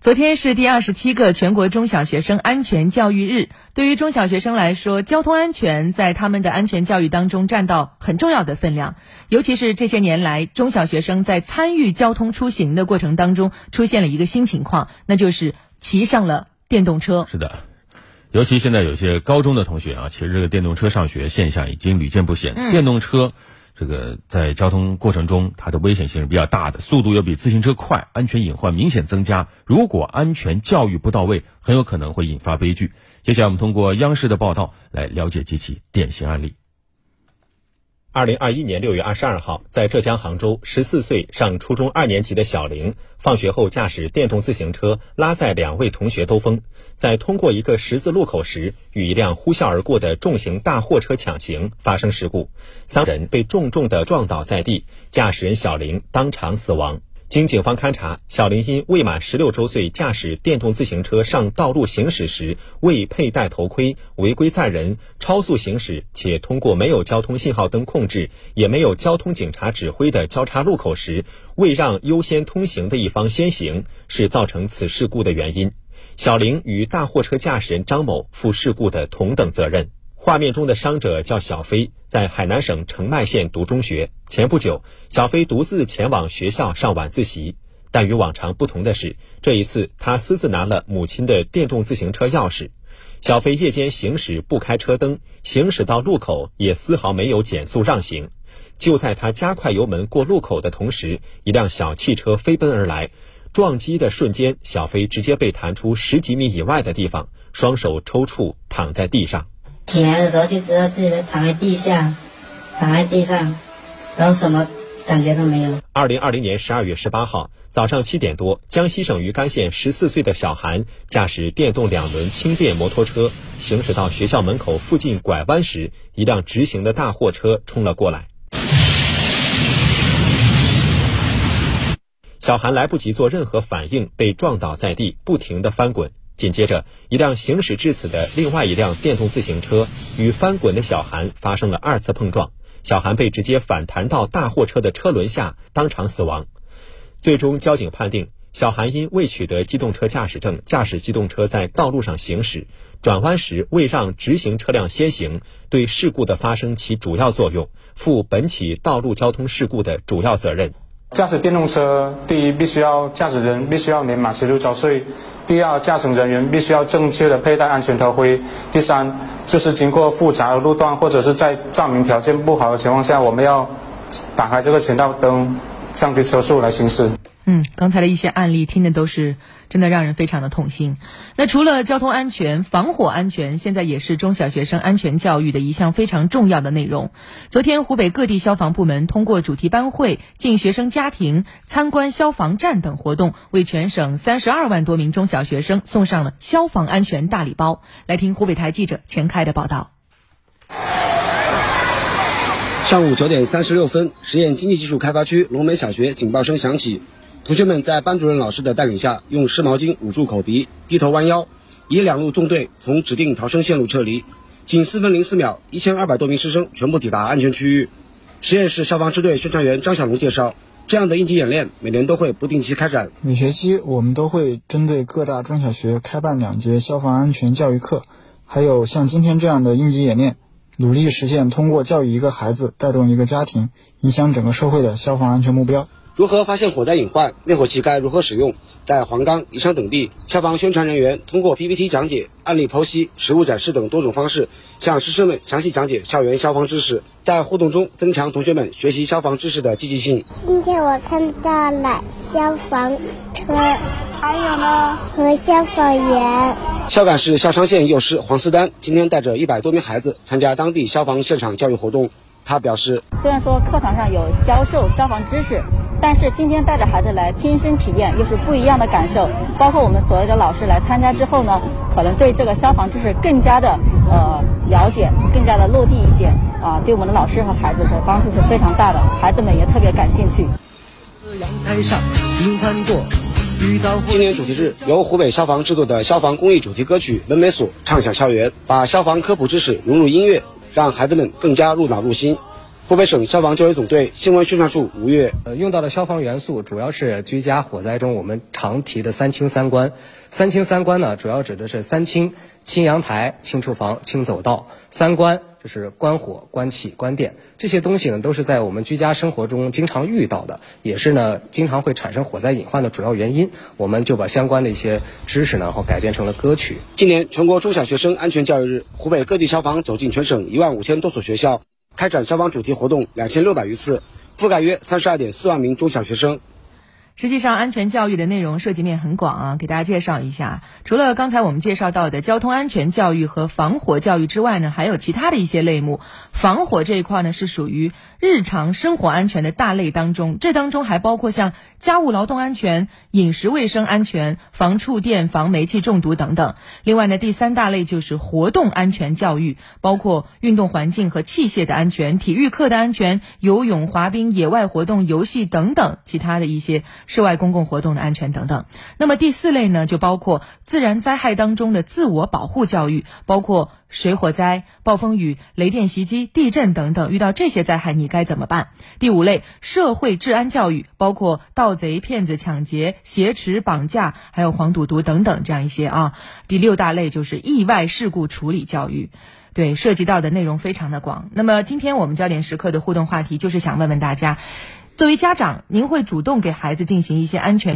昨天是第二十七个全国中小学生安全教育日。对于中小学生来说，交通安全在他们的安全教育当中占到很重要的分量。尤其是这些年来，中小学生在参与交通出行的过程当中，出现了一个新情况，那就是骑上了电动车。是的，尤其现在有些高中的同学啊，骑着这个电动车上学现象已经屡见不鲜。电动车。这个在交通过程中，它的危险性是比较大的，速度又比自行车快，安全隐患明显增加。如果安全教育不到位，很有可能会引发悲剧。接下来，我们通过央视的报道来了解几起典型案例。二零二一年六月二十二号，在浙江杭州，十四岁上初中二年级的小玲，放学后驾驶电动自行车拉载两位同学兜风，在通过一个十字路口时，与一辆呼啸而过的重型大货车抢行，发生事故，三人被重重的撞倒在地，驾驶人小玲当场死亡。经警方勘查，小林因未满十六周岁驾驶电动自行车上道路行驶时未佩戴头盔、违规载人、超速行驶，且通过没有交通信号灯控制、也没有交通警察指挥的交叉路口时未让优先通行的一方先行，是造成此事故的原因。小林与大货车驾驶人张某负事故的同等责任。画面中的伤者叫小飞，在海南省澄迈县读中学。前不久，小飞独自前往学校上晚自习，但与往常不同的是，这一次他私自拿了母亲的电动自行车钥匙。小飞夜间行驶不开车灯，行驶到路口也丝毫没有减速让行。就在他加快油门过路口的同时，一辆小汽车飞奔而来，撞击的瞬间，小飞直接被弹出十几米以外的地方，双手抽搐，躺在地上。醒来的时候就知道自己在躺在地下，躺在地上，然后什么感觉都没有。二零二零年十二月十八号早上七点多，江西省余干县十四岁的小韩驾驶电动两轮轻便摩托车行驶到学校门口附近拐弯时，一辆直行的大货车冲了过来，小韩来不及做任何反应，被撞倒在地，不停的翻滚。紧接着，一辆行驶至此的另外一辆电动自行车与翻滚的小韩发生了二次碰撞，小韩被直接反弹到大货车的车轮下，当场死亡。最终，交警判定小韩因未取得机动车驾驶证，驾驶机动车在道路上行驶，转弯时未让直行车辆先行，对事故的发生起主要作用，负本起道路交通事故的主要责任。驾驶电动车，第一，必须要驾驶人必须要年满十六周岁；第二，驾乘人员必须要正确的佩戴安全头盔；第三，就是经过复杂的路段或者是在照明条件不好的情况下，我们要打开这个前道灯，降低车速来行驶。嗯，刚才的一些案例听的都是真的让人非常的痛心。那除了交通安全、防火安全，现在也是中小学生安全教育的一项非常重要的内容。昨天，湖北各地消防部门通过主题班会、进学生家庭、参观消防站等活动，为全省三十二万多名中小学生送上了消防安全大礼包。来听湖北台记者钱开的报道。上午九点三十六分，实验经济技术开发区龙门小学警报声响起。同学们在班主任老师的带领下，用湿毛巾捂住口鼻，低头弯腰，以两路纵队从指定逃生线路撤离。仅四分零四秒，一千二百多名师生全部抵达安全区域。实验室消防支队宣传员张小龙介绍，这样的应急演练每年都会不定期开展。每学期我们都会针对各大中小学开办两节消防安全教育课，还有像今天这样的应急演练，努力实现通过教育一个孩子带动一个家庭，影响整个社会的消防安全目标。如何发现火灾隐患？灭火器该如何使用？在黄冈、宜昌等地，消防宣传人员通过 PPT 讲解、案例剖析、实物展示等多种方式，向师生们详细讲解校园消防知识，在互动中增强同学们学习消防知识的积极性。今天我看到了消防车，还有呢，和消防员。孝感市孝昌县幼师黄思丹今天带着一百多名孩子参加当地消防现场教育活动。他表示，虽然说课堂上有教授消防知识。但是今天带着孩子来亲身体验，又是不一样的感受。包括我们所有的老师来参加之后呢，可能对这个消防知识更加的呃了解，更加的落地一些啊，对我们的老师和孩子是帮助是非常大的，孩子们也特别感兴趣。阳台上平摊过今年主题日由湖北消防制作的消防公益主题歌曲《门美锁》畅响校园，把消防科普知识融入音乐，让孩子们更加入脑入心。湖北省消防救援总队新闻宣传处吴越，呃，用到的消防元素主要是居家火灾中我们常提的三清三关。三清三关呢，主要指的是三清：清阳台、清厨房、清走道。三关就是关火、关气、关电。这些东西呢，都是在我们居家生活中经常遇到的，也是呢经常会产生火灾隐患的主要原因。我们就把相关的一些知识呢，然后改编成了歌曲。今年全国中小学生安全教育日，湖北各地消防走进全省一万五千多所学校。开展消防主题活动两千六百余次，覆盖约三十二点四万名中小学生。实际上，安全教育的内容涉及面很广啊，给大家介绍一下。除了刚才我们介绍到的交通安全教育和防火教育之外呢，还有其他的一些类目。防火这一块呢，是属于日常生活安全的大类当中，这当中还包括像家务劳动安全、饮食卫生安全、防触电、防煤气中毒等等。另外呢，第三大类就是活动安全教育，包括运动环境和器械的安全、体育课的安全、游泳、滑冰、野外活动、游戏等等其他的一些。室外公共活动的安全等等。那么第四类呢，就包括自然灾害当中的自我保护教育，包括水火灾、暴风雨、雷电袭击、地震等等，遇到这些灾害你该怎么办？第五类社会治安教育，包括盗贼、骗子、抢劫、挟持、绑架，还有黄赌毒等等这样一些啊。第六大类就是意外事故处理教育，对，涉及到的内容非常的广。那么今天我们焦点时刻的互动话题就是想问问大家。作为家长，您会主动给孩子进行一些安全。